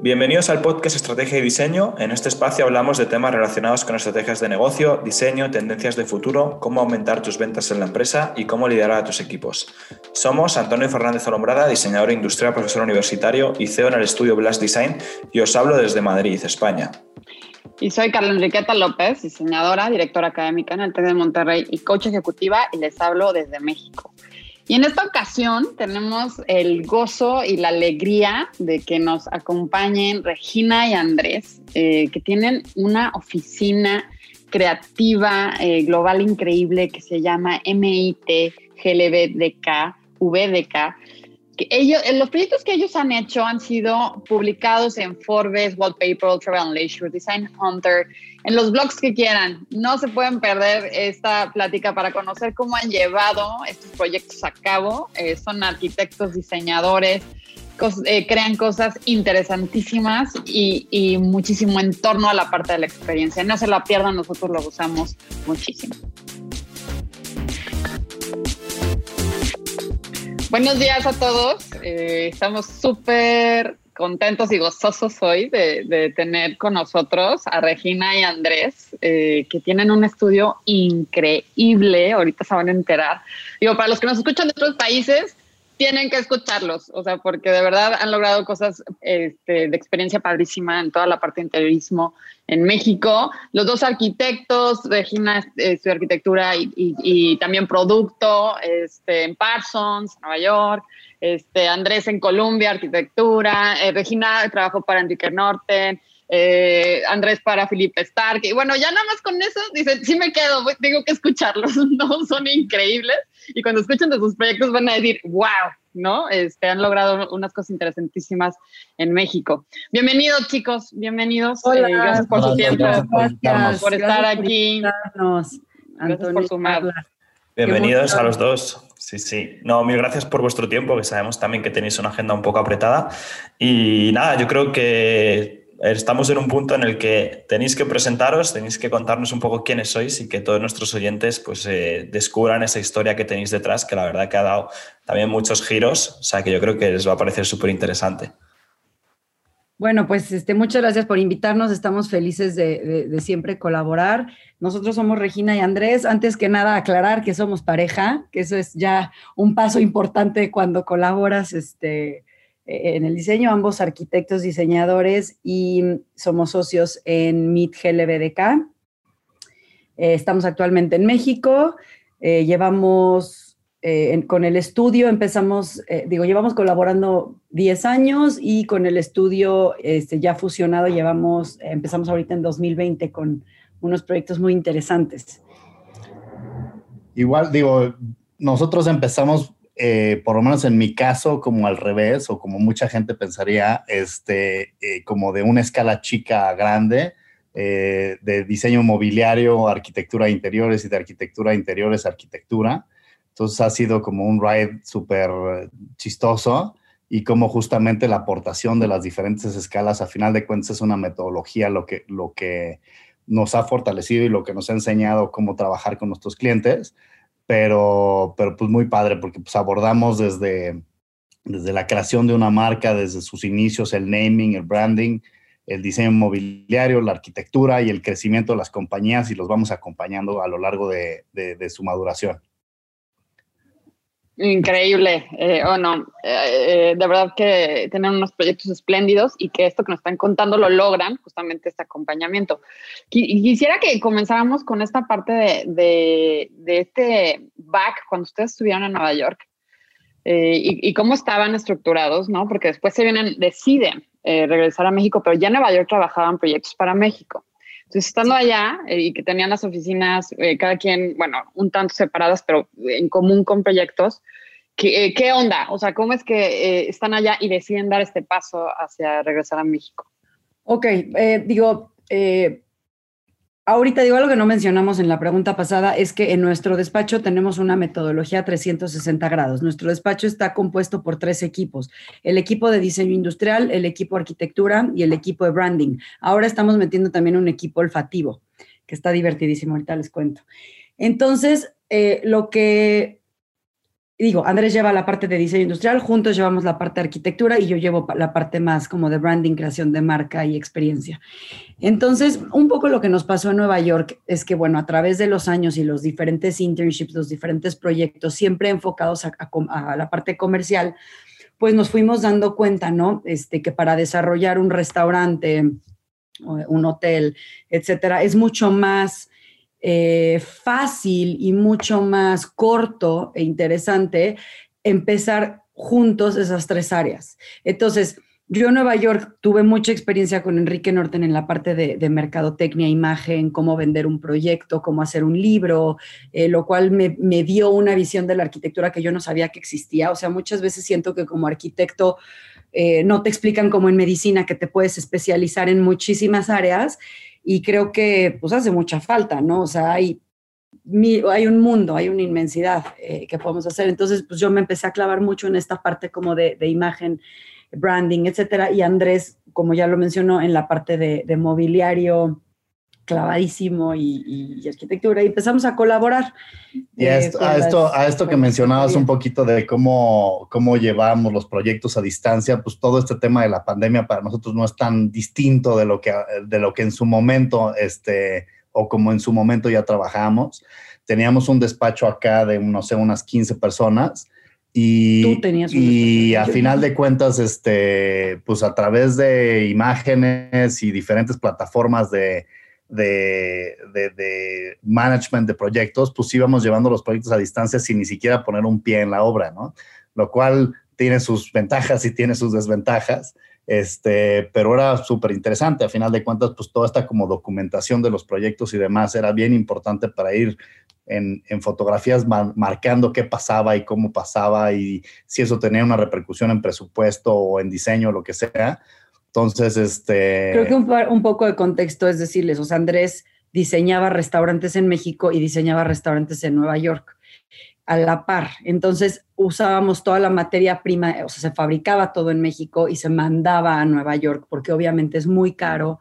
Bienvenidos al podcast Estrategia y Diseño. En este espacio hablamos de temas relacionados con estrategias de negocio, diseño, tendencias de futuro, cómo aumentar tus ventas en la empresa y cómo liderar a tus equipos. Somos Antonio Fernández Olombrada, diseñador industrial, profesor universitario y CEO en el estudio Blast Design y os hablo desde Madrid, España. Y soy Carla Enriqueta López, diseñadora, directora académica en el TEC de Monterrey y coach ejecutiva y les hablo desde México. Y en esta ocasión tenemos el gozo y la alegría de que nos acompañen Regina y Andrés, eh, que tienen una oficina creativa eh, global increíble que se llama MIT GLBDK, VDK, ellos, los proyectos que ellos han hecho han sido publicados en Forbes, Wallpaper, Travel Leisure, Design Hunter, en los blogs que quieran. No se pueden perder esta plática para conocer cómo han llevado estos proyectos a cabo. Eh, son arquitectos, diseñadores, eh, crean cosas interesantísimas y, y muchísimo en torno a la parte de la experiencia. No se la pierdan, nosotros lo usamos muchísimo. Buenos días a todos. Eh, estamos súper contentos y gozosos hoy de, tener con nosotros a Regina y Andrés, eh, que tienen un estudio increíble. Ahorita se van a enterar. Digo, para los que nos escuchan de otros países, tienen que escucharlos, o sea, porque de verdad han logrado cosas este, de experiencia padrísima en toda la parte de interiorismo en México. Los dos arquitectos, Regina estudió arquitectura y, también producto este, en Parsons, Nueva York. Este, Andrés en Colombia, arquitectura. Eh, Regina trabajó para Enrique Norten. Eh, Andrés para Felipe Stark. Y bueno, ya nada más con eso, dicen, sí me quedo, tengo que escucharlos, ¿no? Son increíbles. Y cuando escuchen de sus proyectos van a decir, wow, ¿no? Este, han logrado unas cosas interesantísimas en México. Bienvenidos, chicos, bienvenidos. Eh, Hola, gracias por su tiempo, gracias, por estar aquí. Gracias por sumar. Bienvenidos a los dos. Sí, sí. No, mil gracias por vuestro tiempo, que sabemos también que tenéis una agenda un poco apretada. Y nada, yo creo que estamos en un punto en el que tenéis que presentaros, tenéis que contarnos un poco quiénes sois y que todos nuestros oyentes pues, eh, descubran esa historia que tenéis detrás, que la verdad que ha dado también muchos giros, o sea que yo creo que les va a parecer súper interesante. Bueno, pues este, muchas gracias por invitarnos. Estamos felices de, de, siempre colaborar. Nosotros somos Regina y Andrés. Antes que nada, aclarar que somos pareja, que eso es ya un paso importante cuando colaboras este, en el diseño, ambos arquitectos diseñadores y somos socios en MIT GLBDK. Eh, estamos actualmente en México, eh, llevamos con el estudio, empezamos, digo, llevamos colaborando 10 años y con el estudio este, ya fusionado llevamos, empezamos ahorita en 2020 con unos proyectos muy interesantes. Igual, digo, nosotros empezamos eh, por lo menos en mi caso, como al revés, o como mucha gente pensaría, este, eh, como de una escala chica a grande, eh, de diseño mobiliario, arquitectura de interiores y de arquitectura de interiores, arquitectura. Entonces ha sido como un ride súper chistoso y como justamente la aportación de las diferentes escalas, a final de cuentas, es una metodología lo que, lo que nos ha fortalecido y lo que nos ha enseñado cómo trabajar con nuestros clientes pero, pero pues muy padre porque pues abordamos desde, desde la creación de una marca, desde sus inicios, el naming, el branding, el diseño inmobiliario, la arquitectura y el crecimiento de las compañías y los vamos acompañando a lo largo de, de su maduración. Increíble, eh, o no, eh, eh, de verdad que tienen unos proyectos espléndidos y que esto que nos están contando lo logran, justamente este acompañamiento. Quisiera que comenzáramos con esta parte de, de, este back cuando ustedes estuvieron en Nueva York y, y, cómo estaban estructurados, ¿no? Porque después se vienen, deciden regresar a México, pero ya en Nueva York trabajaban proyectos para México. Entonces, estando allá eh, y que tenían las oficinas, eh, cada quien, bueno, un tanto separadas, pero en común con proyectos, ¿qué, eh, ¿qué onda? O sea, ¿cómo es que están allá y deciden dar este paso hacia regresar a México? Ok, digo, Ahorita digo algo que no mencionamos en la pregunta pasada, es que en nuestro despacho tenemos una metodología 360 grados. Nuestro despacho está compuesto por tres equipos, el equipo de diseño industrial, el equipo de arquitectura y el equipo de branding. Ahora estamos metiendo también un equipo olfativo, que está divertidísimo, ahorita les cuento. Entonces, eh, lo que digo, Andrés lleva la parte de diseño industrial, juntos llevamos la parte de arquitectura y yo llevo la parte más como de branding, creación de marca y experiencia. Entonces, un poco lo que nos pasó en Nueva York es que, bueno, a través de los años y los diferentes internships, los diferentes proyectos, siempre enfocados a, a la parte comercial, pues nos fuimos dando cuenta, ¿no? Este, que para desarrollar un restaurante, un hotel, etcétera, es mucho más eh, fácil y mucho más corto e interesante empezar juntos esas tres áreas. Entonces, yo en Nueva York tuve mucha experiencia con Enrique Norten en la parte de, mercadotecnia, imagen, cómo vender un proyecto, cómo hacer un libro, eh, lo cual me, me, dio una visión de la arquitectura que yo no sabía que existía. O sea, muchas veces siento que como arquitecto eh, no te explican como en medicina que te puedes especializar en muchísimas áreas y creo que pues hace mucha falta, ¿no? O sea, hay, hay un mundo, hay una inmensidad eh, que podemos hacer. Entonces, pues yo me empecé a clavar mucho en esta parte como de, imagen, branding, etcétera. Y Andrés, como ya lo mencionó, en la parte de mobiliario, clavadísimo y, arquitectura y empezamos a colaborar. Y a, eh, esto, a, esto, a esto que mencionabas un poquito de cómo, cómo llevamos los proyectos a distancia, pues todo este tema de la pandemia para nosotros no es tan distinto de lo que, de lo que en su momento, este, o como en su momento ya trabajamos. Teníamos un despacho acá de, no sé, unas 15 personas. Y, Tú tenías y a final de cuentas, este, pues a través de imágenes y diferentes plataformas de, de, de, management de proyectos, pues íbamos llevando los proyectos a distancia sin ni siquiera poner un pie en la obra, ¿no? Lo cual tiene sus ventajas y tiene sus desventajas, este, pero era súper interesante. A final de cuentas, pues toda esta como documentación de los proyectos y demás era bien importante para ir en, en fotografías marcando qué pasaba y cómo pasaba y si eso tenía una repercusión en presupuesto o en diseño lo que sea entonces, este... Creo que un, poco de contexto es decirles, o sea, Andrés diseñaba restaurantes en México y diseñaba restaurantes en Nueva York a la par. Entonces usábamos toda la materia prima, o sea, se fabricaba todo en México y se mandaba a Nueva York porque obviamente es muy caro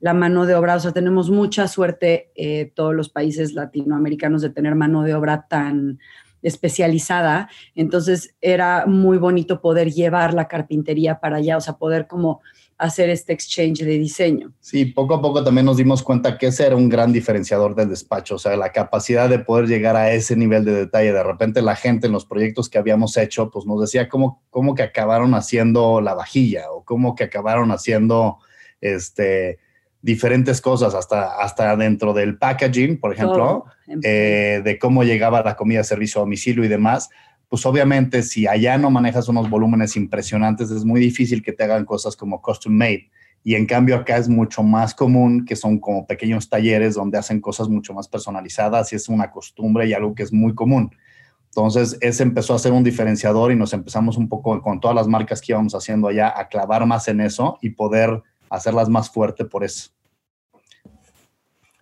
la mano de obra. O sea, tenemos mucha suerte eh, todos los países latinoamericanos de tener mano de obra tan especializada. Entonces era muy bonito poder llevar la carpintería para allá, o sea, poder como hacer este exchange de diseño. Sí, poco a poco también nos dimos cuenta que ese era un gran diferenciador del despacho, o sea, la capacidad de poder llegar a ese nivel de detalle. De repente la gente en los proyectos que habíamos hecho, pues nos decía cómo, cómo que acabaron haciendo la vajilla o cómo que acabaron haciendo este, diferentes cosas, hasta, hasta dentro del packaging, por ejemplo, eh, de cómo llegaba la comida servicio a domicilio y demás pues obviamente si allá no manejas unos volúmenes impresionantes, es muy difícil que te hagan cosas como custom made. Y en cambio acá es mucho más común que son como pequeños talleres donde hacen cosas mucho más personalizadas y es una costumbre y algo que es muy común. Entonces, ese empezó a ser un diferenciador y nos empezamos un poco con todas las marcas que íbamos haciendo allá a clavar más en eso y poder hacerlas más fuerte por eso.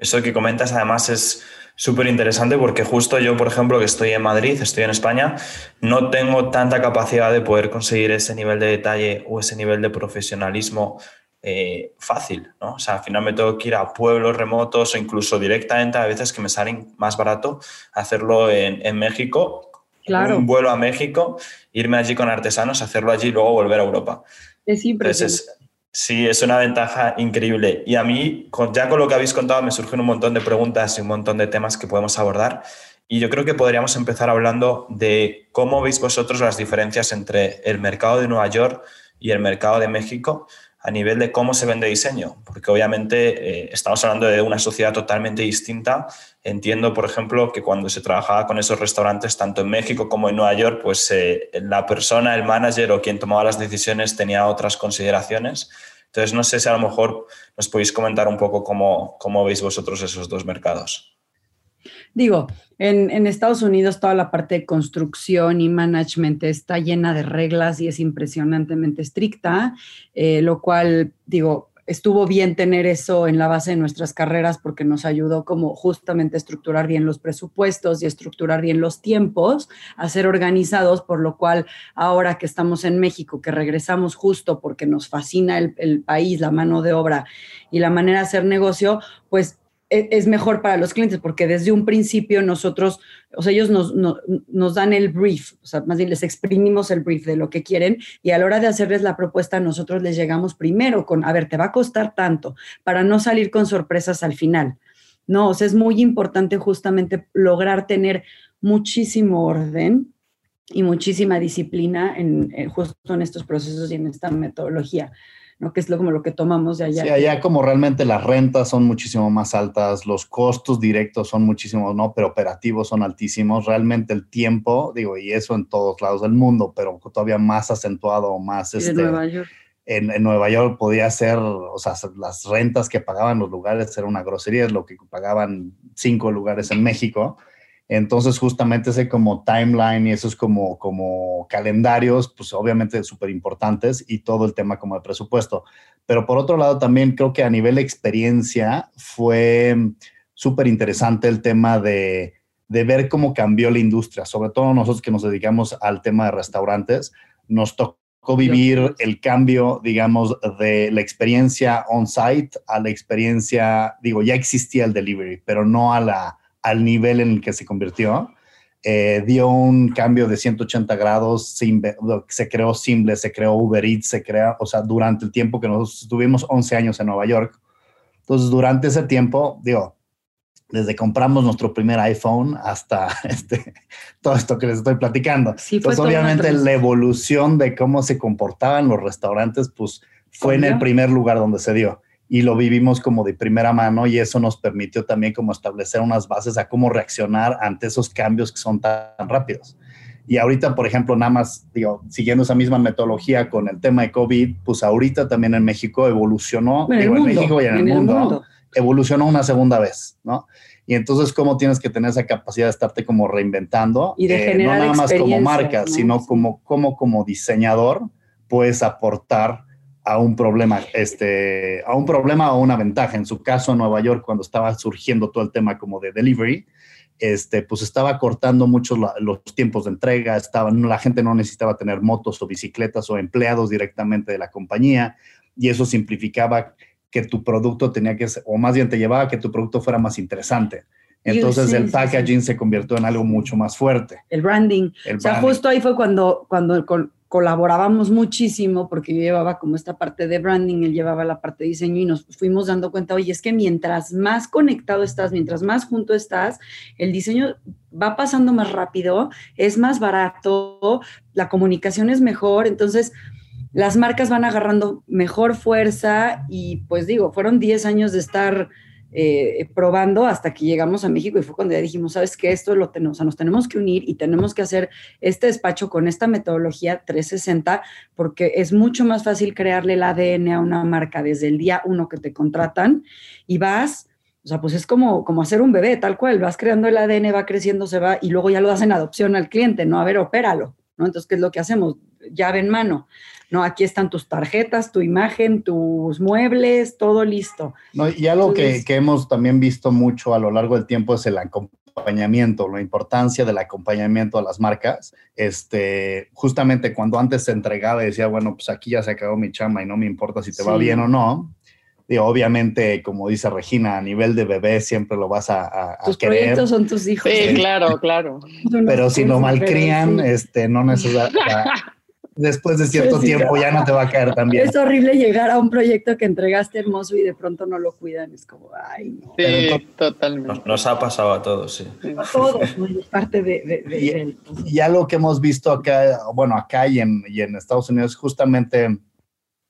Eso que comentas además es súper interesante porque justo yo, por ejemplo, que estoy en Madrid, estoy en España, no tengo tanta capacidad de poder conseguir ese nivel de detalle o ese nivel de profesionalismo eh, fácil, ¿no? O sea, al final me tengo que ir a pueblos remotos o incluso directamente a veces que me salen más barato hacerlo en, en México, claro. un vuelo a México, irme allí con artesanos, hacerlo allí y luego volver a Europa. Es impresionante. Sí, es una ventaja increíble. Y a mí, ya con lo que habéis contado, me surgen un montón de preguntas y un montón de temas que podemos abordar. Y yo creo que podríamos empezar hablando de cómo veis vosotros las diferencias entre el mercado de Nueva York y el mercado de México a nivel de cómo se vende diseño, porque obviamente eh, estamos hablando de una sociedad totalmente distinta. Entiendo, por ejemplo, que cuando se trabajaba con esos restaurantes, tanto en México como en Nueva York, pues eh, la persona, el manager o quien tomaba las decisiones tenía otras consideraciones. Entonces, no sé si a lo mejor nos podéis comentar un poco cómo, cómo veis vosotros esos dos mercados. Digo, en, Estados Unidos toda la parte de construcción y management está llena de reglas y es impresionantemente estricta, eh, lo cual, digo, estuvo bien tener eso en la base de nuestras carreras porque nos ayudó como justamente a estructurar bien los presupuestos y estructurar bien los tiempos, a ser organizados, por lo cual ahora que estamos en México, que regresamos justo porque nos fascina el, el país, la mano de obra y la manera de hacer negocio, pues es mejor para los clientes porque desde un principio nosotros, o sea, ellos nos, nos, dan el brief, o sea, más bien les exprimimos el brief de lo que quieren y a la hora de hacerles la propuesta nosotros les llegamos primero con, a ver, te va a costar tanto para no salir con sorpresas al final. No, o sea, es muy importante justamente lograr tener muchísimo orden y muchísima disciplina en, en, justo en estos procesos y en esta metodología. ¿No? Que es lo, como lo que tomamos de allá. Sí, allá como realmente las rentas son muchísimo más altas, los costos directos son muchísimos, ¿no? Pero operativos son altísimos. Realmente el tiempo, digo, y eso en todos lados del mundo, pero todavía más acentuado, más... Este, en Nueva York. En, en, Nueva York podía ser, o sea, las rentas que pagaban los lugares era una grosería, es lo que pagaban cinco lugares en México. Entonces, justamente ese como timeline y esos como, como calendarios, pues obviamente súper importantes y todo el tema como de presupuesto. Pero por otro lado, también creo que a nivel experiencia fue súper interesante el tema de, de ver cómo cambió la industria, sobre todo nosotros que nos dedicamos al tema de restaurantes, nos tocó vivir el cambio, digamos, de la experiencia on-site a la experiencia, digo, ya existía el delivery, pero no a la al nivel en el que se convirtió. Eh, dio un cambio de 180 grados, se creó Simble, se creó Uber Eats, se creó, o sea, durante el tiempo que nosotros estuvimos 11 años en Nueva York. Entonces, durante ese tiempo, digo, desde compramos nuestro primer iPhone hasta este, todo esto que les estoy platicando. Sí, Entonces, obviamente, la evolución de cómo se comportaban los restaurantes, pues fue en el primer lugar donde se dio y lo vivimos como de primera mano y eso nos permitió también como establecer unas bases a cómo reaccionar ante esos cambios que son tan rápidos. Y ahorita, por ejemplo, nada más, digo, siguiendo esa misma metodología con el tema de COVID, pues ahorita también en México evolucionó, en, digo, en México y en, en el, mundo, mundo, evolucionó una segunda vez, ¿no? Y entonces, ¿cómo tienes que tener esa capacidad de estarte como reinventando? Y de Eh, no nada más como marca, ¿no? sino como, como, como diseñador puedes aportar a un problema, este, a un problema o una ventaja. En su caso, en Nueva York, cuando estaba surgiendo todo el tema como de delivery, este, pues estaba cortando mucho la- los tiempos de entrega, estaba, la gente no necesitaba tener motos o bicicletas o empleados directamente de la compañía y eso simplificaba que tu producto tenía que ser, o más bien te llevaba a que tu producto fuera más interesante. Entonces sí, el sí, sí. packaging se convirtió en algo mucho más fuerte. El branding. El O sea, justo ahí fue cuando, cuando colaborábamos muchísimo porque yo llevaba como esta parte de branding, él llevaba la parte de diseño y nos fuimos dando cuenta, oye, es que mientras más conectado estás, mientras más junto estás, el diseño va pasando más rápido, es más barato, la comunicación es mejor, entonces las marcas van agarrando mejor fuerza y pues digo, fueron 10 años de estar eh, probando hasta que llegamos a México y fue cuando ya dijimos, sabes que esto lo tenemos, o sea, nos tenemos que unir y tenemos que hacer este despacho con esta metodología 360 porque es mucho más fácil crearle el ADN a una marca desde el día uno que te contratan y vas, o sea, pues es como, como hacer un bebé, tal cual, vas creando el ADN, va creciendo, se va y luego ya lo das en adopción al cliente, ¿no? A ver, opéralo, ¿no? Entonces, ¿qué es lo que hacemos? Llave en mano. No, aquí están tus tarjetas, tu imagen, tus muebles, todo listo. No, y algo que, Entonces- que hemos también visto mucho a lo largo del tiempo es el acompañamiento, la importancia del acompañamiento a las marcas. Este, justamente cuando antes se entregaba y decía, bueno, pues aquí ya se acabó mi chamba y no me importa si te va bien o no. Digo, obviamente, como dice Regina, a nivel de bebé siempre lo vas a, a- a Tus querer, proyectos son tus hijos. Sí, claro, claro. Pero si lo malcrían, sí. este, no necesariamente. Después de cierto Sí, sí. tiempo ya no te va a caer tan bien. Es horrible llegar a un proyecto que entregaste hermoso y de pronto no lo cuidan. Es como, ay, no. Pero Sí, totalmente. Nos, nos ha pasado a todos, sí. A todos, es parte de, de, de- Y- del- y algo que hemos visto acá, bueno, acá y en, y en Estados Unidos, justamente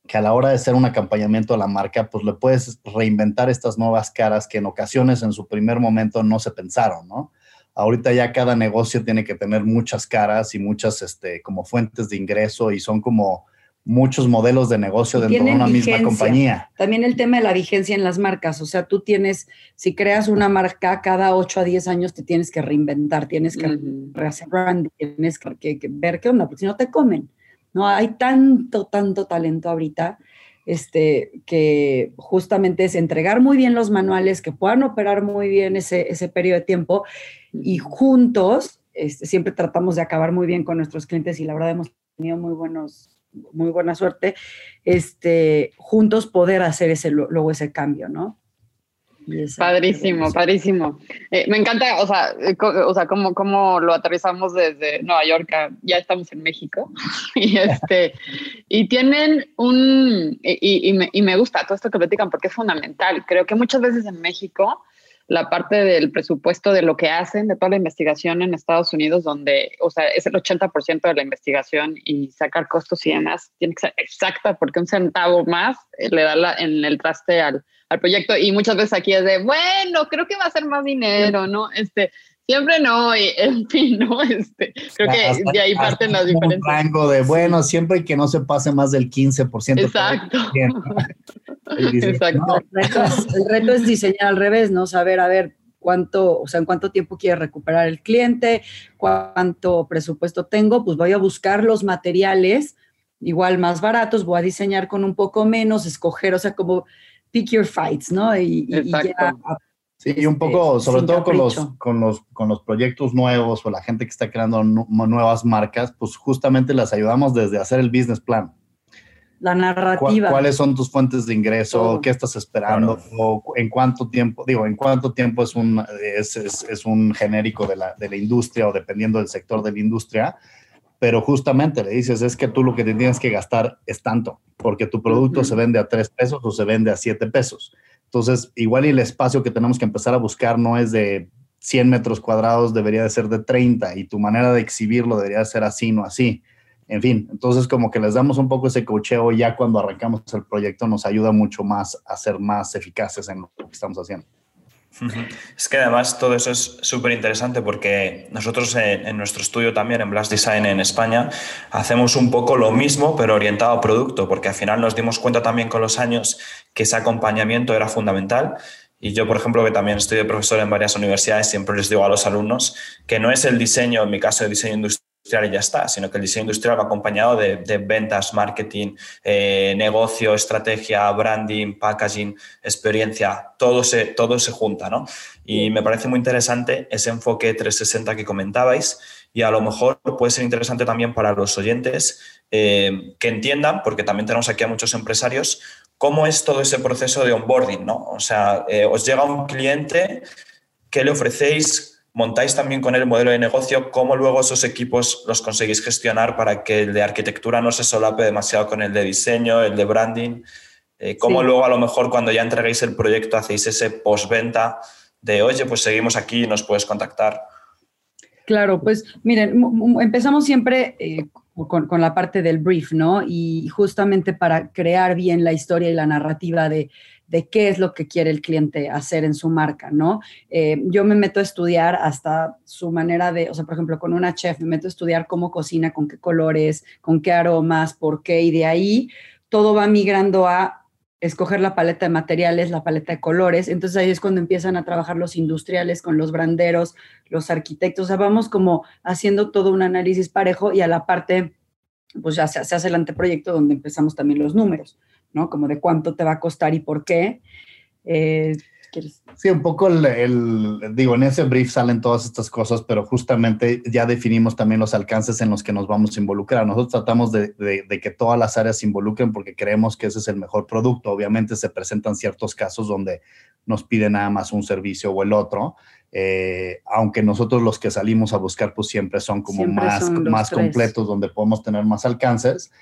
que a la hora de hacer un acompañamiento a la marca, pues le puedes reinventar estas nuevas caras que en ocasiones en su primer momento no se pensaron, ¿no? Ahorita ya cada negocio tiene que tener muchas caras y muchas, este, como fuentes de ingreso y son como muchos modelos de negocio Y dentro de una misma compañía. También el tema de la vigencia en las marcas. O sea, tú tienes, si creas una marca, cada 8 a 10 años te tienes que reinventar, tienes que Ujú. rehacer branding, tienes que, que- que ver qué onda, porque si no te comen. No hay tanto, tanto talento ahorita este, que justamente es entregar muy bien los manuales, que puedan operar muy bien ese, ese periodo de tiempo y juntos este, siempre tratamos de acabar muy bien con nuestros clientes y la verdad hemos tenido muy buenos muy buena suerte este juntos poder hacer ese luego ese cambio no Padrísimo, padrísimo. Eh, me encanta, o sea, eh, o sea cómo, cómo lo aterrizamos desde Nueva York, ya estamos en México. y, este, y tienen un, y, y, me, y me gusta todo esto que platican porque es fundamental. Creo que muchas veces en México la parte del presupuesto de lo que hacen, de toda la investigación en Estados Unidos, donde, o sea, es el 80% de la investigación y sacar costos y demás, tiene que ser exacta porque un centavo más eh, le da la, en el traste al, al proyecto y muchas veces aquí es de, bueno, creo que va a ser más dinero, ¿no? Este, Siempre no, y en fin, ¿no? Este, creo que de ahí parten las diferencias. Un rango de, bueno, siempre que no se pase más del 15%. Exacto. Exacto. el, reto es, diseñar al revés, ¿no? Saber, a ver, cuánto, o sea, en cuánto tiempo quiere recuperar el cliente, cuánto presupuesto tengo, pues voy a buscar los materiales igual más baratos, voy a diseñar con un poco menos, escoger, o sea, como pick your fights, ¿no? Y, y ya Sí, y un este, poco, sobre todo con los, con, los, con los proyectos nuevos o la gente que está creando nuevas marcas, pues justamente las ayudamos desde hacer el business plan. La narrativa. ¿Cuáles son tus fuentes de ingreso? ¿Qué estás esperando? O en cuánto tiempo, digo, en cuánto tiempo es un, es, es, un genérico de la, de la industria o dependiendo del sector de la industria pero justamente le dices, es que tú lo que te tienes que gastar es tanto, porque tu producto se vende a tres pesos o se vende a siete pesos. Entonces, igual y el espacio que tenemos que empezar a buscar no es de 100 metros cuadrados, debería de ser de 30 y tu manera de exhibirlo debería ser así, no así. En fin, entonces como que les damos un poco ese cocheo ya cuando arrancamos el proyecto nos ayuda mucho más a ser más eficaces en lo que estamos haciendo. Es que además todo eso es súper interesante porque nosotros en, nuestro estudio también, en Blast Design en España, hacemos un poco lo mismo, pero orientado a producto, porque al final nos dimos cuenta también con los años que ese acompañamiento era fundamental. Y yo, por ejemplo, que también estoy de profesor en varias universidades, siempre les digo a los alumnos que no es el diseño, en mi caso, el diseño industrial y ya está, sino que el diseño industrial va acompañado de, ventas, marketing, eh, negocio, estrategia, branding, packaging, experiencia, todo se, todo se junta, ¿no? Y me parece muy interesante ese enfoque 360 que comentabais y a lo mejor puede ser interesante también para los oyentes eh, que entiendan, porque también tenemos aquí a muchos empresarios, cómo es todo ese proceso de onboarding, ¿no? O sea, eh, os llega un cliente, ¿qué le ofrecéis? Montáis también con el modelo de negocio, cómo luego esos equipos los conseguís gestionar para que el de arquitectura no se solape demasiado con el de diseño, el de branding, eh, cómo luego a lo mejor cuando ya entreguéis el proyecto hacéis ese postventa de, oye, pues seguimos aquí y nos puedes contactar. Claro, pues miren, empezamos siempre eh, con, con, la parte del brief, ¿no? Y justamente para crear bien la historia y la narrativa de, de qué es lo que quiere el cliente hacer en su marca, ¿no? Eh, yo me meto a estudiar hasta su manera de, o sea, por ejemplo, con una chef, me meto a estudiar cómo cocina, con qué colores, con qué aromas, por qué, y de ahí todo va migrando a escoger la paleta de materiales, la paleta de colores. Entonces ahí es cuando empiezan a trabajar los industriales con los branderos, los arquitectos. O sea, vamos como haciendo todo un análisis parejo y a la parte, pues ya se, se hace el anteproyecto donde empezamos también los números. ¿No? Como de cuánto te va a costar y por qué. Eh, sí, un poco el, digo, en ese brief salen todas estas cosas, pero justamente ya definimos también los alcances en los que nos vamos a involucrar. Nosotros tratamos de, de, que todas las áreas se involucren porque creemos que ese es el mejor producto. Obviamente se presentan ciertos casos donde nos piden nada más un servicio o el otro, eh, aunque nosotros los que salimos a buscar pues siempre son como más, más completos, donde podemos tener más alcances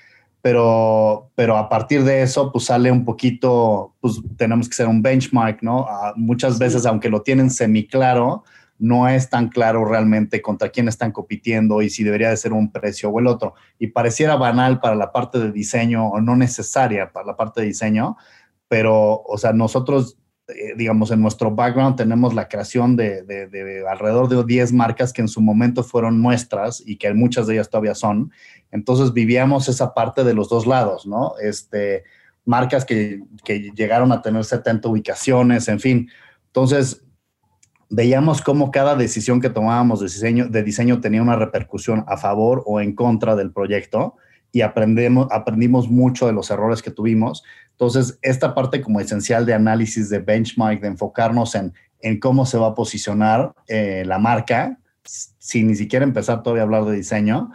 pero, pero a partir de eso, pues sale un poquito, pues tenemos que ser un benchmark, ¿no? Ah, muchas veces, aunque lo tienen semi claro, no es tan claro realmente contra quién están compitiendo y si debería de ser un precio o el otro. Y pareciera banal para la parte de diseño o no necesaria para la parte de diseño, pero, o sea, nosotros eh, digamos, en nuestro background tenemos la creación de, de, alrededor de 10 marcas que en su momento fueron nuestras y que muchas de ellas todavía son. Entonces vivíamos esa parte de los dos lados, ¿no? Este, marcas que, que llegaron a tener 70 ubicaciones, en fin. Entonces, veíamos cómo cada decisión que tomábamos diseño, de diseño tenía una repercusión a favor o en contra del proyecto y aprendemos, aprendimos mucho de los errores que tuvimos. Entonces, esta parte como esencial de análisis, de benchmark, de enfocarnos en, en cómo se va a posicionar eh, la marca, sin ni siquiera empezar todavía a hablar de diseño,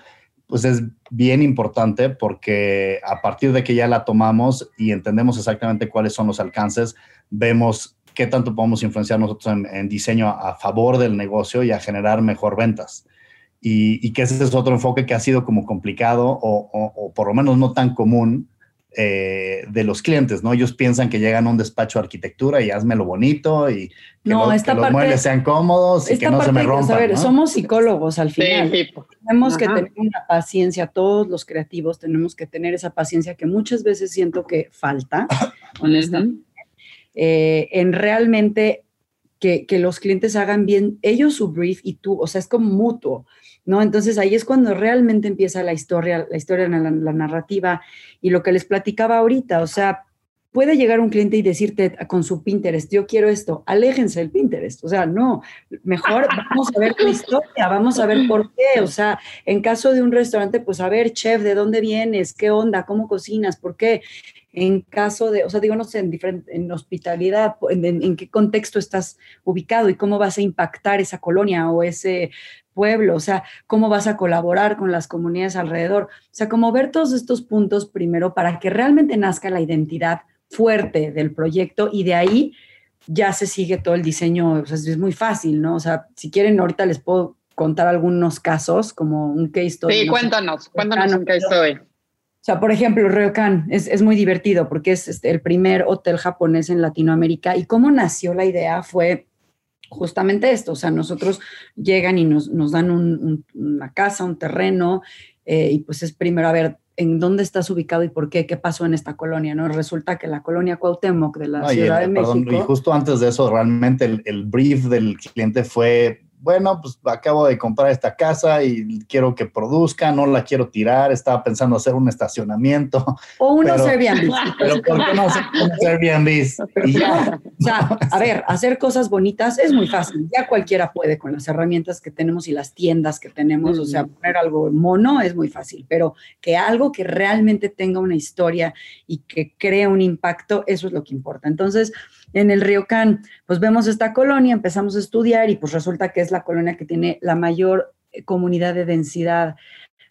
pues es bien importante porque a partir de que ya la tomamos y entendemos exactamente cuáles son los alcances, vemos qué tanto podemos influenciar nosotros en, diseño a, favor del negocio y a generar mejor ventas. Y, que ese es otro enfoque que ha sido como complicado o, o por lo menos no tan común eh, de los clientes, ¿no? Ellos piensan que llegan a un despacho de arquitectura y hazme lo bonito y que, los muebles sean cómodos y que no se me rompan. A ver, somos psicólogos al final. Tenemos que tener una paciencia, todos los creativos tenemos que tener esa paciencia que muchas veces siento que falta, honestamente, eh, en realmente que, que los clientes hagan bien ellos su brief y tú, o sea, es como mutuo. ¿No? Entonces ahí es cuando realmente empieza la historia, la historia, la, la narrativa y lo que les platicaba ahorita, o sea, puede llegar un cliente y decirte con su Pinterest, yo quiero esto, aléjense del Pinterest, o sea, no, mejor vamos a ver la historia, vamos a ver por qué, o sea, en caso de un restaurante, pues a ver, chef, ¿de dónde vienes? ¿Qué onda? ¿Cómo cocinas? ¿Por qué? En caso de, o sea, digo, no sé, en, diferente, en hospitalidad, en, qué contexto estás ubicado y cómo vas a impactar esa colonia o ese pueblo, o sea, cómo vas a colaborar con las comunidades alrededor. O sea, como ver todos estos puntos primero para que realmente nazca la identidad fuerte del proyecto y de ahí ya se sigue todo el diseño, o sea, es muy fácil, ¿no? O sea, si quieren, ahorita les puedo contar algunos casos, como un case story. Sí, cuéntanos, cuéntanos un case story. O sea, por ejemplo, Ryokan es, es muy divertido porque es este, el primer hotel japonés en Latinoamérica y cómo nació la idea fue justamente esto, o sea, nosotros llegan y nos, nos dan una casa, un terreno, eh, y pues es primero a ver en dónde estás ubicado y por qué, qué pasó en esta colonia, ¿no? Resulta que la colonia Cuauhtémoc de la Ciudad de México... y justo antes de eso, realmente el, el brief del cliente fue bueno, pues acabo de comprar esta casa y quiero que produzca, no la quiero tirar, estaba pensando hacer un estacionamiento. O unos Airbnb. Pero ¿por qué no hacer Airbnb? Y ya. O sea, a ver, hacer cosas bonitas es muy fácil, ya cualquiera puede con las herramientas que tenemos y las tiendas que tenemos, o sea, poner algo mono es muy fácil, pero que algo que realmente tenga una historia y que cree un impacto, eso es lo que importa. Entonces, en el Río Can, pues vemos esta colonia, empezamos a estudiar y pues resulta que es la colonia que tiene la mayor eh, comunidad de densidad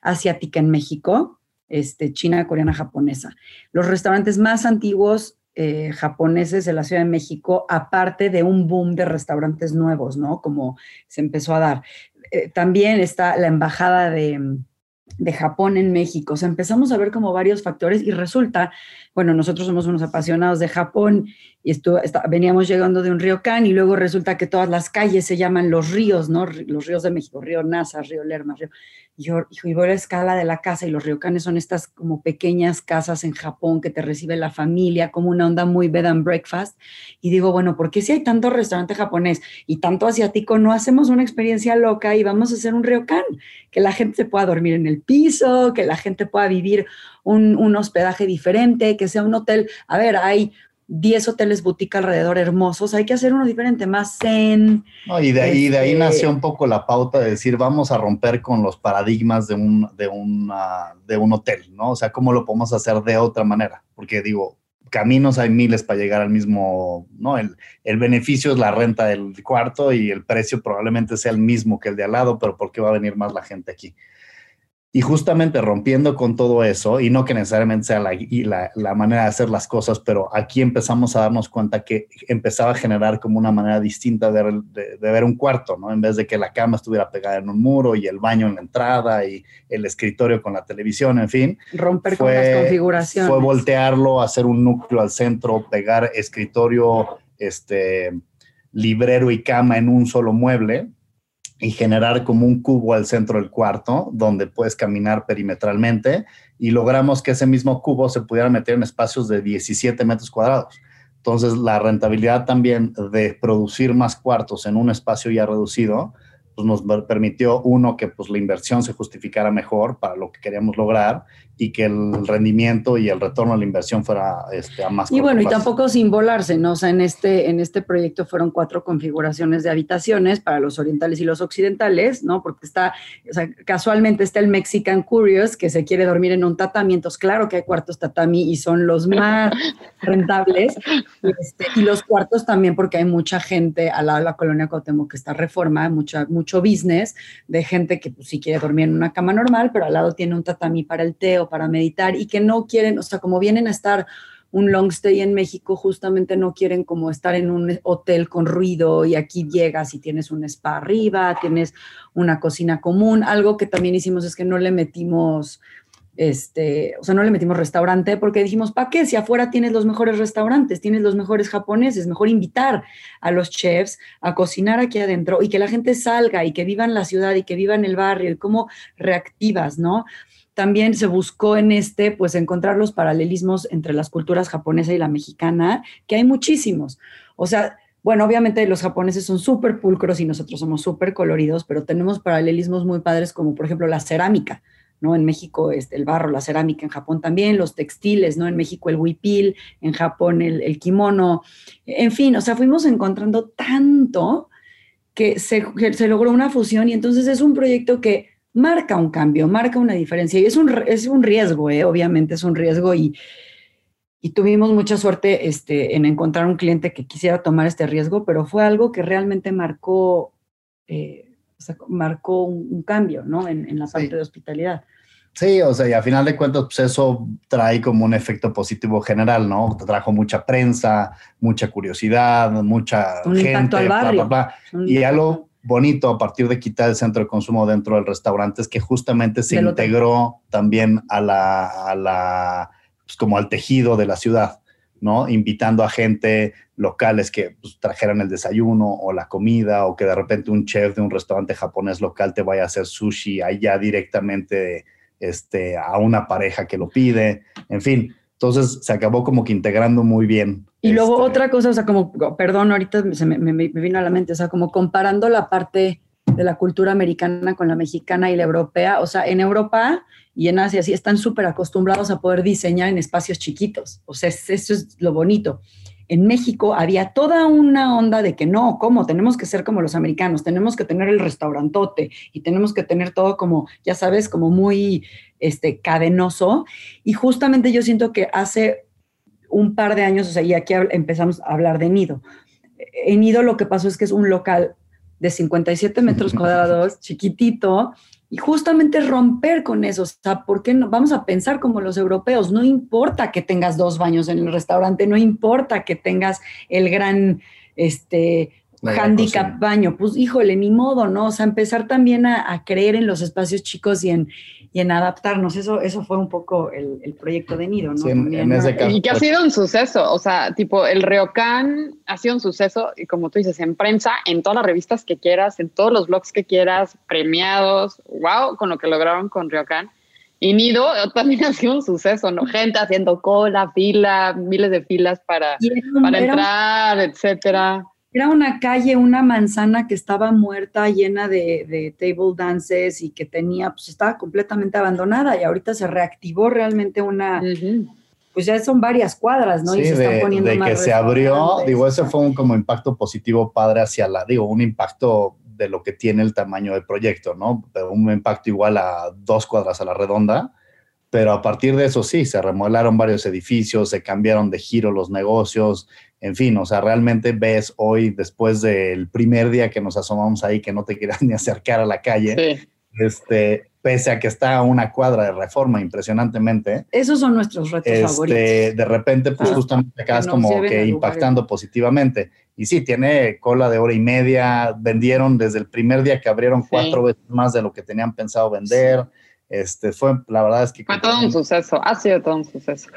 asiática en México, este, China, coreana, japonesa. Los restaurantes más antiguos eh, japoneses de la Ciudad de México, aparte de un boom de restaurantes nuevos, ¿no? Como se empezó a dar. Eh, también está la embajada de, de Japón en México. O sea, empezamos a ver como varios factores y resulta, bueno, nosotros somos unos apasionados de Japón y esto, veníamos llegando de un río Can y luego resulta que todas las calles se llaman los ríos, ¿no? Los ríos de México, río Nasa, río Lerma, río... Y yo, y a la escala de la casa y los ryokanes son estas como pequeñas casas en Japón que te recibe la familia, como una onda muy bed and breakfast. Y digo, bueno, ¿por qué si hay tanto restaurante japonés y tanto asiático, no hacemos una experiencia loca y vamos a hacer un ryokan? Que la gente se pueda dormir en el piso, que la gente pueda vivir un, un hospedaje diferente, que sea un hotel. A ver, hay 10 hoteles boutique alrededor hermosos, hay que hacer uno diferente, más zen. y de ahí, de ahí este nació un poco la pauta de decir, vamos a romper con los paradigmas de un, de, una, de un hotel, ¿no? O sea, ¿cómo lo podemos hacer de otra manera? Porque digo, caminos hay miles para llegar al mismo, ¿no? El, el beneficio es la renta del cuarto y el precio probablemente sea el mismo que el de al lado, pero ¿por qué va a venir más la gente aquí? Y justamente rompiendo con todo eso, y no que necesariamente sea la, la, manera de hacer las cosas, pero aquí empezamos a darnos cuenta que empezaba a generar como una manera distinta de, de, ver un cuarto, ¿no? En vez de que la cama estuviera pegada en un muro y el baño en la entrada y el escritorio con la televisión, en fin. Romper con las configuraciones. Fue voltearlo, hacer un núcleo al centro, pegar escritorio, este, librero y cama en un solo mueble y generar como un cubo al centro del cuarto donde puedes caminar perimetralmente y logramos que ese mismo cubo se pudiera meter en espacios de 17 metros cuadrados. Entonces, la rentabilidad también de producir más cuartos en un espacio ya reducido, pues nos permitió, uno, que pues la inversión se justificara mejor para lo que queríamos lograr y que el rendimiento y el retorno a la inversión fuera este, a más Y bueno, y tampoco sin volarse, ¿no? O sea, en este, en este proyecto fueron cuatro configuraciones de habitaciones para los orientales y los occidentales, ¿no? Porque está, o sea, casualmente está el Mexican Curious, que se quiere dormir en un tatami, entonces claro que hay cuartos tatami y son los más rentables, este, y los cuartos también porque hay mucha gente al lado de la colonia Cuauhtémoc que está reforma, mucha, mucho business de gente que pues sí quiere dormir en una cama normal, pero al lado tiene un tatami para el para meditar y que no quieren, o sea, como vienen a estar un long stay en México justamente no quieren como estar en un hotel con ruido y aquí llegas y tienes un spa arriba, tienes una cocina común. Algo que también hicimos es que no le metimos este, o sea, no le metimos restaurante porque dijimos, ¿para qué? Si afuera tienes los mejores restaurantes, tienes los mejores japoneses, mejor invitar a los chefs a cocinar aquí adentro y que la gente salga y que viva en la ciudad y que viva en el barrio y cómo reactivas, ¿no? También se buscó en este, pues, encontrar los paralelismos entre las culturas japonesa y la mexicana, que hay muchísimos. O sea, bueno, obviamente los japoneses son súper pulcros y nosotros somos súper coloridos, pero tenemos paralelismos muy padres como, por ejemplo, la cerámica ¿no? En México es el barro, la cerámica, en Japón también, los textiles, ¿no? En México el huipil, en Japón el, kimono, en fin, o sea, fuimos encontrando tanto que se, se, logró una fusión y entonces es un proyecto que marca un cambio, marca una diferencia y es un, es un riesgo, ¿eh? obviamente es un riesgo y, y tuvimos mucha suerte este, en encontrar un cliente que quisiera tomar este riesgo, pero fue algo que realmente marcó... Eh, marcó un, cambio, ¿no? En, la parte de hospitalidad. Sí, o sea, y a final de cuentas, pues eso trae como un efecto positivo general, ¿no? Te trajo mucha prensa, mucha curiosidad, mucha gente, bla, Y algo bonito a partir de quitar el centro de consumo dentro del restaurante es que justamente se integró también a la, a la pues como al tejido de la ciudad. ¿no? Invitando a gente locales que pues, trajeran el desayuno o la comida o que de repente un chef de un restaurante japonés local te vaya a hacer sushi allá directamente este, a una pareja que lo pide, en fin. Entonces se acabó como que integrando muy bien. Y luego este otra cosa, o sea, como, perdón, ahorita se me, me, vino a la mente, o sea, como comparando la parte de la cultura americana con la mexicana y la europea, o sea, en Europa y en Asia sí están súper acostumbrados a poder diseñar en espacios chiquitos. O sea, eso es lo bonito. En México había toda una onda de que no, ¿cómo? Tenemos que ser como los americanos, tenemos que tener el restaurantote y tenemos que tener todo como, ya sabes, como muy este, cadenoso. Y justamente yo siento que hace un par de años, o sea, y aquí empezamos a hablar de Nido. En Nido lo que pasó es que es un local de 57 metros cuadrados, chiquitito, y justamente romper con eso, o sea, ¿por qué no? Vamos a pensar como los europeos, no importa que tengas dos baños en el restaurante, no importa que tengas el gran, este, handicap baño, pues híjole, ni modo, ¿no? O sea, empezar también a, creer en los espacios chicos y en, y en adaptarnos. Eso, eso fue un poco el, proyecto de Nido, ¿no? Sí, en, ese caso, y que ha pues sido un suceso, o sea, tipo, el Ryokan ha sido un suceso, y como tú dices, en prensa, en todas las revistas que quieras, en todos los blogs que quieras, premiados, wow, con lo que lograron con Ryokan. Y Nido también ha sido un suceso, ¿no? Gente haciendo cola, fila, miles de filas para, para entrar, etcétera. Era una calle, una manzana que estaba muerta, llena de, table dances y que tenía, pues estaba completamente abandonada y ahorita se reactivó realmente una, pues ya son varias cuadras, ¿no? Sí, y se de, poniendo de que se abrió, digo, ese fue un como impacto positivo padre hacia la, digo, un impacto de lo que tiene el tamaño del proyecto, ¿no? Un impacto igual a dos cuadras a la redonda, pero a partir de eso sí, se remodelaron varios edificios, se cambiaron de giro los negocios, en fin, o sea, realmente ves hoy, después del primer día que nos asomamos ahí, que no te quieras ni acercar a la calle, este, pese a que está a una cuadra de reforma impresionantemente. Esos son nuestros retos este, favoritos. De repente, pues justamente acabas como que impactando positivamente. Y sí, tiene cola de hora y media, vendieron desde el primer día que abrieron cuatro veces más de lo que tenían pensado vender. Este, fue, la verdad es que... Fue todo un suceso, ha sido todo un suceso.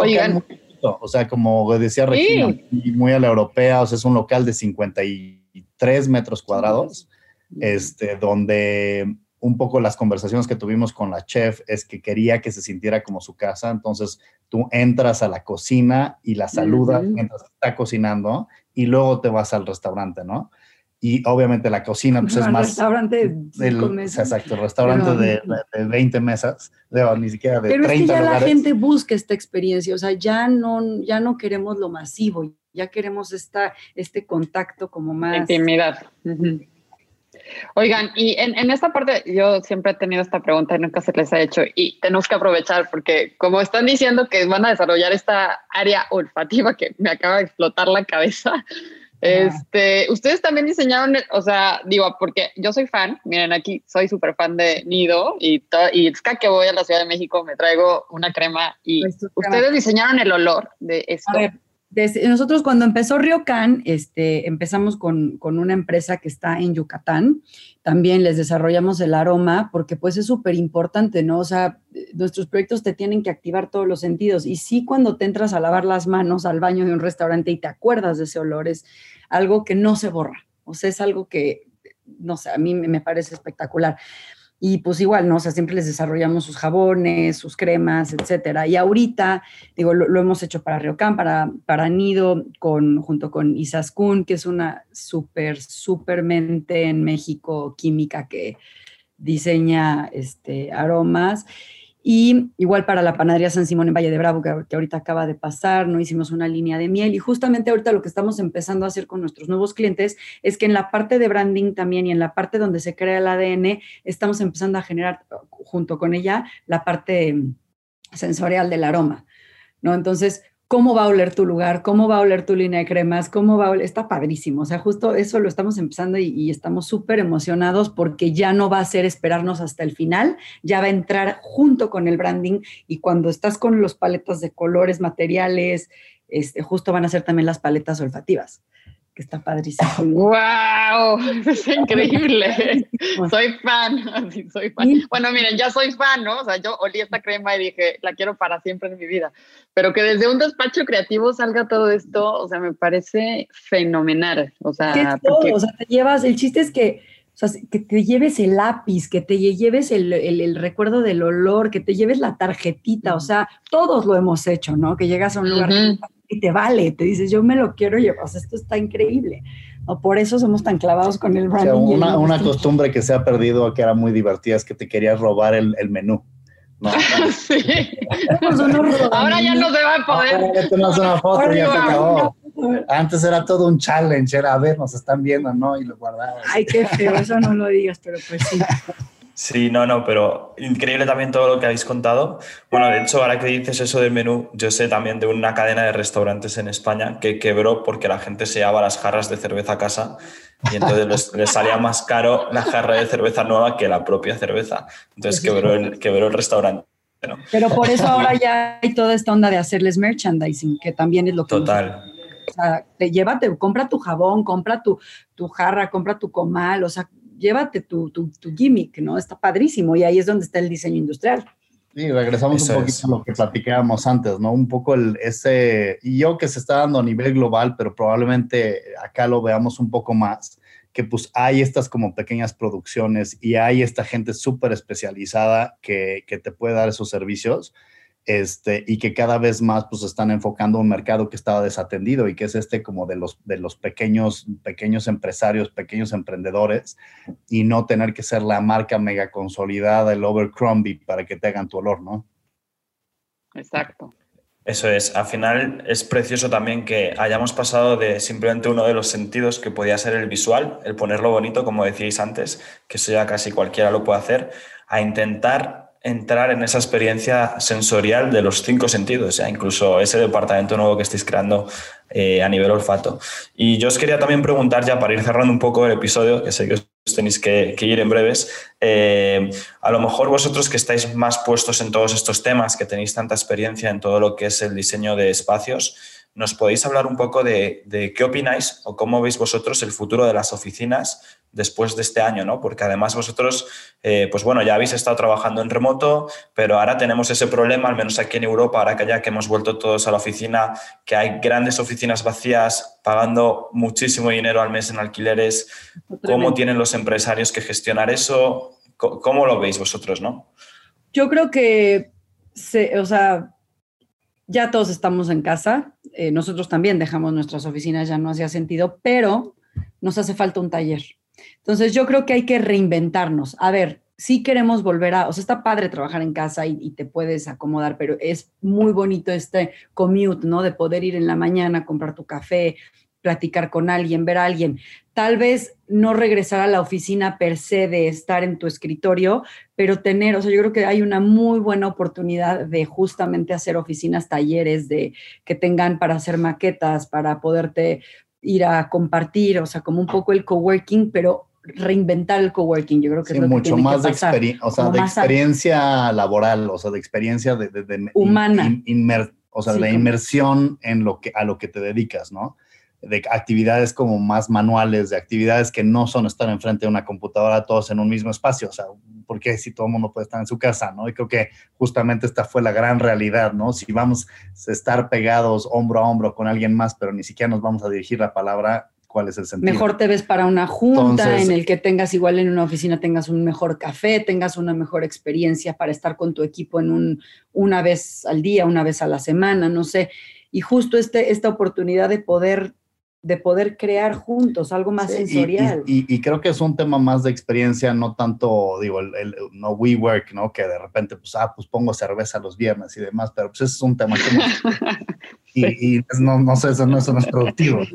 Oigan, o sea, como decía Regina, muy a la europea, o sea, es un local de 53 metros cuadrados, este, donde un poco las conversaciones que tuvimos con la chef es que quería que se sintiera como su casa, entonces tú entras a la cocina y la saludas mientras está cocinando y luego te vas al restaurante, ¿no? Y obviamente la cocina pues es más... Restaurante del, Exacto, restaurante de, de, 20 mesas, ni siquiera de pero 30 es que ya la gente busca esta experiencia, o sea, ya no, ya no queremos lo masivo, ya queremos esta, este contacto como más... Intimidad. Oigan, y en, en, esta parte yo siempre he tenido esta pregunta y nunca se les ha hecho y tenemos que aprovechar porque como están diciendo que van a desarrollar esta área olfativa que me acaba de explotar la cabeza, Este, ustedes también diseñaron, o sea, digo, porque yo soy fan, miren aquí, soy súper fan de Nido y, y es que voy a la Ciudad de México me traigo una crema y pues ustedes diseñaron el olor de esto nosotros cuando empezó Ryokan, este, empezamos con, una empresa que está en Yucatán. También les desarrollamos el aroma porque pues es súper importante, ¿no? O sea, nuestros proyectos te tienen que activar todos los sentidos. Y sí, cuando te entras a lavar las manos al baño de un restaurante y te acuerdas de ese olor, es algo que no se borra. O sea, es algo que, no sé, a mí me parece espectacular. Y pues igual, ¿no? O sea, siempre les desarrollamos sus jabones, sus cremas, etcétera. Y ahorita, digo, lo, hemos hecho para Ryokan, para, para Nido, con, junto con Isaskun, que es una súper, súper mente en México química que diseña este, aromas. Y igual para la panadería San Simón en Valle de Bravo, que, ahorita acaba de pasar, ¿no? Hicimos una línea de miel y justamente ahorita lo que estamos empezando a hacer con nuestros nuevos clientes es que en la parte de branding también y en la parte donde se crea el ADN, estamos empezando a generar junto con ella la parte sensorial del aroma, ¿no? Entonces, cómo va a oler tu lugar, cómo va a oler tu línea de cremas, cómo va a oler, está padrísimo. O sea, justo eso lo estamos empezando y, estamos súper emocionados porque ya no va a ser esperarnos hasta el final, ya va a entrar junto con el branding y cuando estás con los paletas de colores, materiales, este, justo van a ser también las paletas olfativas que está padrísimo. ¡Wow! Es increíble. soy fan, soy fan. Bueno, miren, ya soy fan, ¿no? O sea, yo olí esta crema y dije, la quiero para siempre en mi vida. Pero que desde un despacho creativo salga todo esto, o sea, me parece fenomenal. O sea, o sea te llevas, el chiste es que, o sea, que te lleves el lápiz, que te lleves el, el, recuerdo del olor, que te lleves la tarjetita, o sea, todos lo hemos hecho, ¿no? Que llegas a un lugar y te vale, te dices, yo me lo quiero llevar, o sea, esto está increíble. O por eso somos tan clavados con el branding. una, una costumbre que se ha perdido, que era muy divertida, es que te querías robar el, el menú. ¿no? sí. Ahora ya no se va a poder. una foto, ya se acabó. Antes era todo un challenge, era a ver, nos están viendo, ¿no? Y lo guardabas. Ay, qué feo, eso no lo digas, pero pues sí. Sí, no, no, pero increíble también todo lo que habéis contado. Bueno, de hecho, ahora que dices eso del menú, yo sé también de una cadena de restaurantes en España que quebró porque la gente se llevaba las jarras de cerveza a casa y entonces les, salía más caro la jarra de cerveza nueva que la propia cerveza. Entonces quebró el, quebró el restaurante. Pero por eso ahora ya hay toda esta onda de hacerles merchandising, que también es lo que... Total. O sea, te llévate, compra tu jabón, compra tu, tu jarra, compra tu comal, o sea, llévate tu, tu, gimmick, ¿no? Está padrísimo y ahí es donde está el diseño industrial. Sí, regresamos un poquito a lo que platicábamos antes, ¿no? Un poco el, ese, y yo que se está dando a nivel global, pero probablemente acá lo veamos un poco más, que pues hay estas como pequeñas producciones y hay esta gente súper especializada que, que, te puede dar esos servicios este, y que cada vez más pues están enfocando un mercado que estaba desatendido y que es este como de los, de los pequeños, pequeños empresarios, pequeños emprendedores y no tener que ser la marca mega consolidada, el Overcrombie para que te hagan tu olor, ¿no? Exacto. Eso es, al final es precioso también que hayamos pasado de simplemente uno de los sentidos que podía ser el visual, el ponerlo bonito, como decíais antes, que eso ya casi cualquiera lo puede hacer, a intentar entrar en esa experiencia sensorial de los cinco sentidos, sea, incluso ese departamento nuevo que estáis creando eh, a nivel olfato. Y yo os quería también preguntar, ya para ir cerrando un poco el episodio, que sé que os tenéis que, ir en breves, eh, a lo mejor vosotros que estáis más puestos en todos estos temas, que tenéis tanta experiencia en todo lo que es el diseño de espacios, ¿nos podéis hablar un poco de, de qué opináis o cómo veis vosotros el futuro de las oficinas después de este año, ¿no? Porque además vosotros, eh, pues bueno, ya habéis estado trabajando en remoto, pero ahora tenemos ese problema, al menos aquí en Europa, ahora que ya que hemos vuelto todos a la oficina, que hay grandes oficinas vacías pagando muchísimo dinero al mes en alquileres. ¿Cómo tienen los empresarios que gestionar eso? ¿Cómo lo veis vosotros, no? Yo creo que, o sea, ya todos estamos en casa. Eh, nosotros también dejamos nuestras oficinas, ya no hacía sentido, pero nos hace falta un taller entonces yo creo que hay que reinventarnos. A ver, si queremos volver a, o sea, está padre trabajar en casa y, te puedes acomodar, pero es muy bonito este commute, ¿no? De poder ir en la mañana, comprar tu café, platicar con alguien, ver a alguien. Tal vez no regresar a la oficina per se de estar en tu escritorio, pero tener, o sea, yo creo que hay una muy buena oportunidad de justamente hacer oficinas, talleres, de que tengan para hacer maquetas, para poderte ir a compartir, o sea, como un poco el coworking, pero reinventar el coworking, yo creo que Sí, es lo mucho que tiene más que de, pasar. experi- o sea, de más a- experiencia laboral, o sea, de experiencia de, de- de- Humana. in- inmer- o sea, Sí, de como- inmersión en lo que, a lo que te dedicas, ¿no? De actividades como más manuales, de actividades que no son estar enfrente de una computadora todos en un mismo espacio, o sea, porque si todo el mundo puede estar en su casa, ¿no? Y creo que justamente esta fue la gran realidad, ¿no? Si vamos a estar pegados hombro a hombro con alguien más, pero ni siquiera nos vamos a dirigir la palabra, ¿cuál es el sentido? Mejor te ves para una junta Entonces- en el que tengas igual en una oficina, tengas un mejor café, tengas una mejor experiencia para estar con tu equipo en un, una vez al día, una vez a la semana, no sé. Y justo este, esta oportunidad de poder, de poder crear juntos algo más Sí, sensorial. Y, y- y creo que es un tema más de experiencia, no tanto, digo, el, el- no WeWork, ¿no? Que de repente, pues, ah, pues pongo cerveza los viernes y demás, pero pues ese es un tema que no, y, y no, no sé, eso no, eso no es productivo.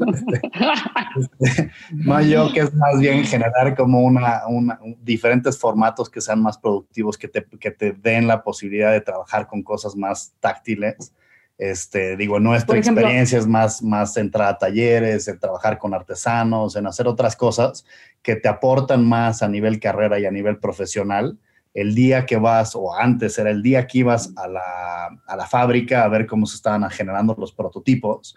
Este, no, yo que es más bien generar como una, una- un- diferentes formatos que sean más productivos, que te, que te den la posibilidad de trabajar con cosas más táctiles. Este, digo, nuestra ejemplo- experiencia es más, más centrada a talleres, en trabajar con artesanos, en hacer otras cosas que te aportan más a nivel carrera y a nivel profesional. El día que vas, o antes era el día que ibas a la, a la fábrica a ver cómo se estaban generando los prototipos,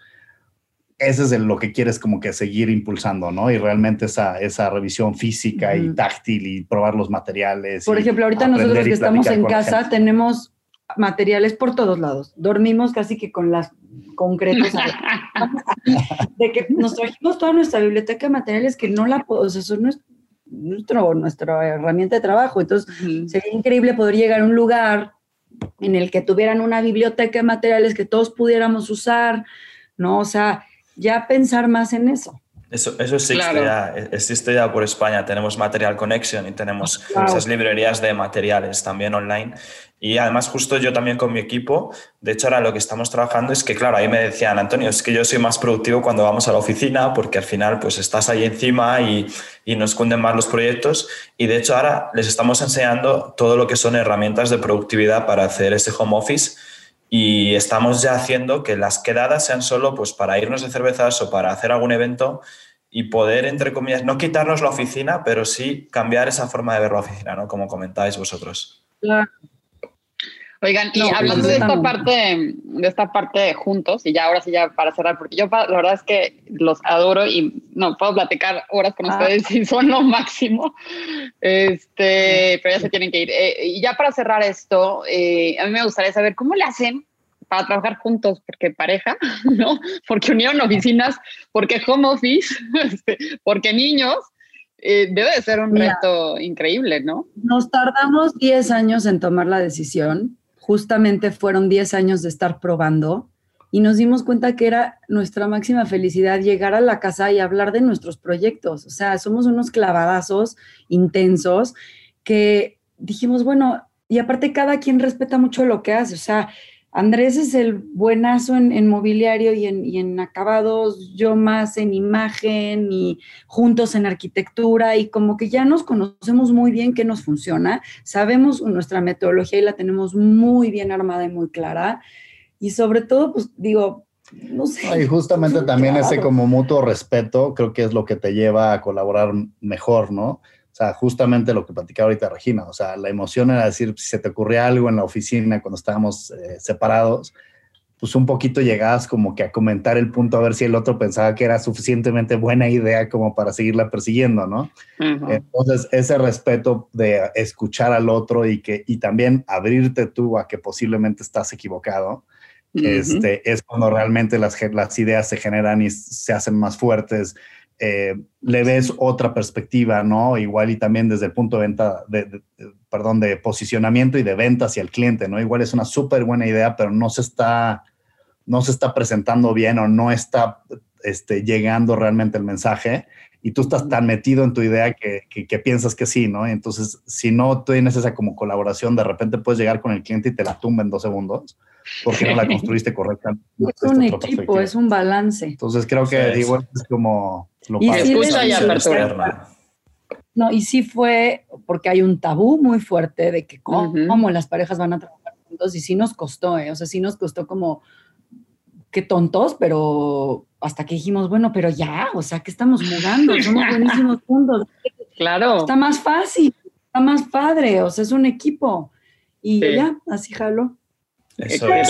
ese es el- lo que quieres como que seguir impulsando, ¿no? Y realmente esa, esa revisión física y Ujú. táctil y probar los materiales. Por y ejemplo, ahorita nosotros y que estamos en casa tenemos materiales por todos lados. Dormimos casi que con las concretos. de que nos trajimos toda nuestra biblioteca de materiales que no la podemos, o sea, son nues- nuestro, nuestra herramienta de trabajo. Entonces, sería increíble poder llegar a un lugar en el que tuvieran una biblioteca de materiales que todos pudiéramos usar, ¿no? O sea, ya pensar más en eso. Eso, eso existe, Claro. ya, existe ya por España. Tenemos Material Connection y tenemos Wow. esas librerías de materiales también online. Y además justo yo también con mi equipo, de hecho ahora lo que estamos trabajando es que, claro, ahí me decían, Antonio, es que yo soy más productivo cuando vamos a la oficina porque al final pues estás ahí encima y, y nos cunden más los proyectos. Y de hecho ahora les estamos enseñando todo lo que son herramientas de productividad para hacer este home office y estamos ya haciendo que las quedadas sean solo pues para irnos de cervezas o para hacer algún evento y poder, entre comillas, no quitarnos la oficina, pero sí cambiar esa forma de ver la oficina, ¿no? Como comentáis vosotros. Oigan, y No, pues, hablando de esta parte, de esta parte de juntos, y ya ahora sí ya para cerrar, porque yo la verdad es que los adoro y no puedo platicar horas con Ah. ustedes y son lo máximo. Este, pero ya se tienen que ir. Eh, y ya para cerrar esto, eh, a mí me gustaría saber cómo le hacen para trabajar juntos, porque pareja, ¿no? Porque unieron oficinas, porque home office, este, porque niños. eh, debe de ser un Mira. reto increíble, ¿no? Nos tardamos 10 años en tomar la decisión. Justamente fueron 10 años de estar probando y nos dimos cuenta que era nuestra máxima felicidad llegar a la casa y hablar de nuestros proyectos. O sea, somos unos clavadazos intensos que dijimos, bueno, y aparte cada quien respeta mucho lo que hace. O sea, Andrés es el buenazo en, en mobiliario y en, y en acabados, yo más en imagen y juntos en arquitectura y como que ya nos conocemos muy bien qué nos funciona, sabemos nuestra metodología y la tenemos muy bien armada y muy clara. Y sobre todo, pues digo, no sé. Y justamente también ese como mutuo respeto creo que es lo que te lleva a colaborar mejor, ¿no? O sea, justamente lo que platicaba ahorita Regina, o sea, la emoción era decir, si se te ocurría algo en la oficina cuando estábamos eh, separados, pues un poquito llegabas como que a comentar el punto a ver si el otro pensaba que era suficientemente buena idea como para seguirla persiguiendo, ¿no? Ujú. Entonces, ese respeto de escuchar al otro y que y también abrirte tú a que posiblemente estás equivocado, este, es cuando realmente las, las ideas se generan y se hacen más fuertes. Eh, le ves otra perspectiva, ¿no? Igual y también desde el punto de venta, de, de- perdón, de posicionamiento y de venta hacia el cliente, ¿no? Igual es una súper buena idea, pero no se está, no se está presentando bien o no está este, llegando realmente el mensaje y tú estás tan metido en tu idea que, que- que piensas que sí, ¿no? Entonces, si no tienes esa como colaboración, de repente puedes llegar con el cliente y te la tumba en dos segundos porque no la construiste correctamente. Es un equipo, es un balance. Entonces, creo que Sí, digo, es como lo Y sí y apertura. No, y sí fue porque hay un tabú muy fuerte de que cómo, las parejas van a trabajar juntos y sí nos costó, ¿eh? o sea, sí nos costó como qué tontos, pero hasta que dijimos, bueno, pero ya, o sea, que estamos jugando? Somos buenísimos juntos. Claro. Está más fácil, está más padre, o sea, es un equipo. Y ya, así jalo. Eso es.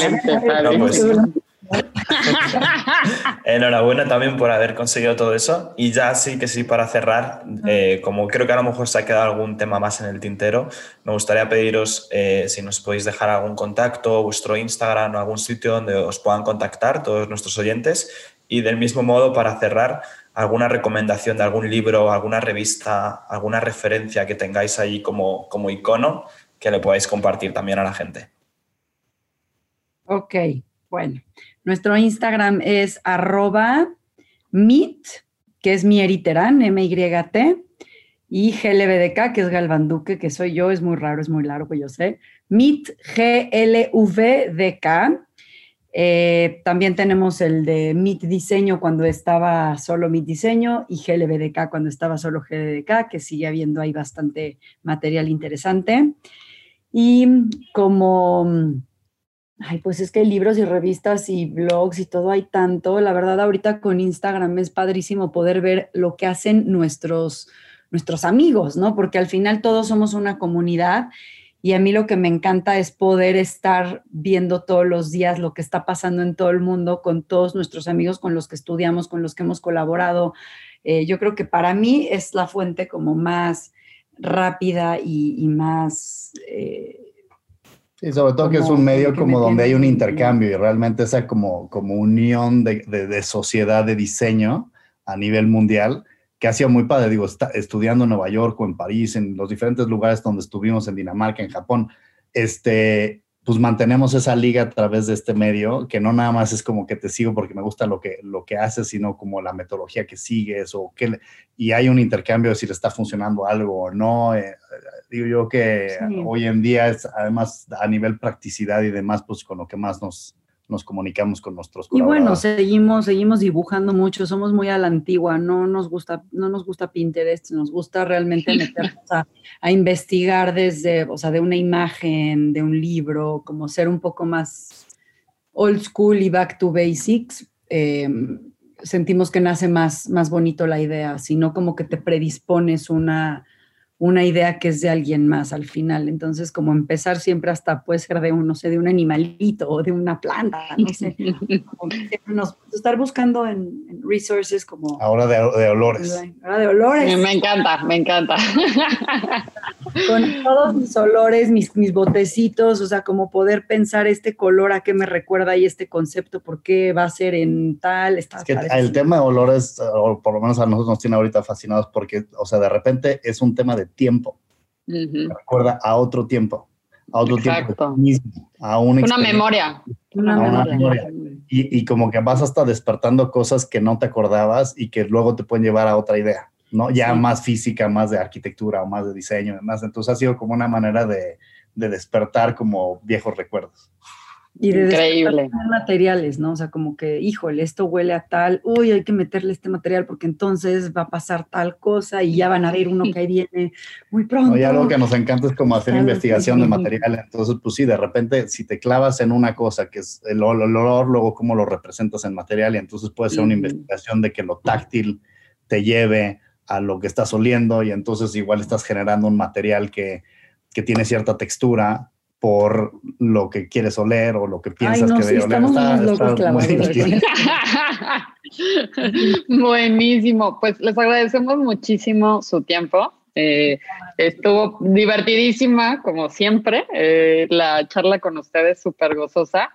Enhorabuena también por haber conseguido todo eso. Y ya sí que sí, para cerrar, eh, como creo que a lo mejor se ha quedado algún tema más en el tintero, me gustaría pediros eh, si nos podéis dejar algún contacto, vuestro Instagram o algún sitio donde os puedan contactar todos nuestros oyentes. Y del mismo modo, para cerrar, alguna recomendación de algún libro, alguna revista, alguna referencia que tengáis ahí como, como icono que le podáis compartir también a la gente. Ok, bueno. Nuestro Instagram es arroba mit, que es mieriterán, M-Y-T, y GLVDK, que es Galvanduque, que soy yo, es muy raro, es muy largo, yo sé. Mit, G-L-V-D-K. Eh, también tenemos el de Mit Diseño cuando estaba solo Mit Diseño y GLVDK cuando estaba solo GLVDK, que sigue habiendo ahí bastante material interesante. Y como Ay, pues es que libros y revistas y blogs y todo hay tanto. La verdad, ahorita con Instagram es padrísimo poder ver lo que hacen nuestros, nuestros amigos, ¿no? Porque al final todos somos una comunidad y a mí lo que me encanta es poder estar viendo todos los días lo que está pasando en todo el mundo con todos nuestros amigos con los que estudiamos, con los que hemos colaborado. Eh, yo creo que para mí es la fuente como más rápida y, más... Eh, Sí, sobre todo que es un medio como donde hay un intercambio y realmente esa como, como unión de, de, sociedad de diseño a nivel mundial que ha sido muy padre, digo, está, estudiando en Nueva York o en París, en los diferentes lugares donde estuvimos, en Dinamarca, en Japón, este, pues mantenemos esa liga a través de este medio, que no nada más es como que te sigo porque me gusta lo que, lo que haces, sino como la metodología que sigues o que, y hay un intercambio de si le está funcionando algo o no. Eh, digo yo que hoy en día es además a nivel practicidad y demás, pues con lo que más nos, nos comunicamos con nuestros Y bueno, seguimos, seguimos dibujando mucho, somos muy a la antigua, no nos gusta, no nos gusta Pinterest, nos gusta realmente meternos a, a, investigar desde, o sea, de una imagen, de un libro, como ser un poco más old school y back to basics. Em, sentimos que nace más, más bonito la idea, sino como que te predispones una, una idea que es de alguien más al final. Entonces, como empezar siempre hasta puede ser de un, no sé, de un animalito o de una planta, no sé. estar buscando en, resources como... Ahora de, olores. Ahora de olores. Me encanta, me encanta. Con todos mis olores, mis, mis botecitos, o sea, como poder pensar este color a qué me recuerda y este concepto, por qué va a ser en tal... Es que el tema de olores, o por lo menos a nosotros nos tiene ahorita fascinados porque, o sea, de repente es un tema de tiempo. recuerda a otro tiempo, a otro tiempo mismo, a una, una memoria. Una, memoria. Y, y, como que vas hasta despertando cosas que no te acordabas y que luego te pueden llevar a otra idea, ¿no? Ya más física, más de arquitectura o más de diseño, demás. Entonces ha sido como una manera de, de despertar como viejos recuerdos. Y de Increíble. materiales, ¿no? O sea, como que, híjole, esto huele a tal, uy, hay que meterle este material porque entonces va a pasar tal cosa y ya van a ver uno que ahí viene muy pronto. y algo que nos encanta es como hacer investigación de material. Entonces, pues sí, de repente, si te clavas en una cosa que es el olor, luego cómo lo representas en material y entonces puede ser una investigación de que lo táctil te lleve a lo que estás oliendo y entonces igual estás generando un material que, que tiene cierta textura por lo que quieres oler o lo que piensas que debe oler. Buenísimo. Pues les agradecemos muchísimo su tiempo. Eh, estuvo divertidísima, como siempre. Eh, la charla con ustedes súper gozosa.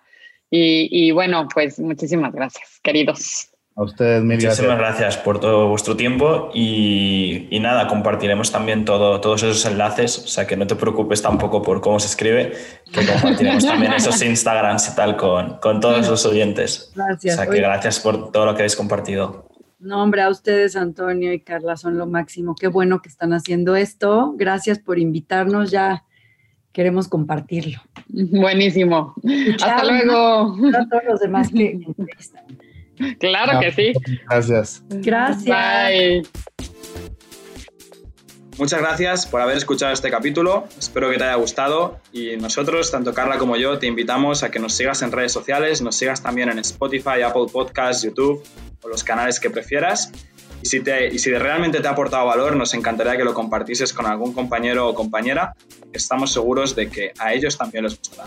Y, y bueno, pues muchísimas gracias, queridos. A ustedes, mil Muchísimas gracias. por todo vuestro tiempo y, nada, compartiremos también todo, todos esos enlaces, o sea que no te preocupes tampoco por cómo se escribe, que compartiremos también esos Instagrams y tal con, con todos los oyentes. Gracias. O sea que gracias por todo lo que habéis compartido. No, hombre, a ustedes, Antonio y Carla, son lo máximo. Qué bueno que están haciendo esto. Gracias por invitarnos. Ya queremos compartirlo. Buenísimo. Hasta luego. A todos los demás que Claro que sí. Gracias. Gracias. Bye. Muchas gracias por haber escuchado este capítulo, espero que te haya gustado y nosotros, tanto Carla como yo, te invitamos a que nos sigas en redes sociales, nos sigas también en Spotify, Apple Podcasts, YouTube o los canales que prefieras. Y si, te, y si realmente te ha aportado valor, nos encantaría que lo compartieses con algún compañero o compañera, estamos seguros de que a ellos también les gustará.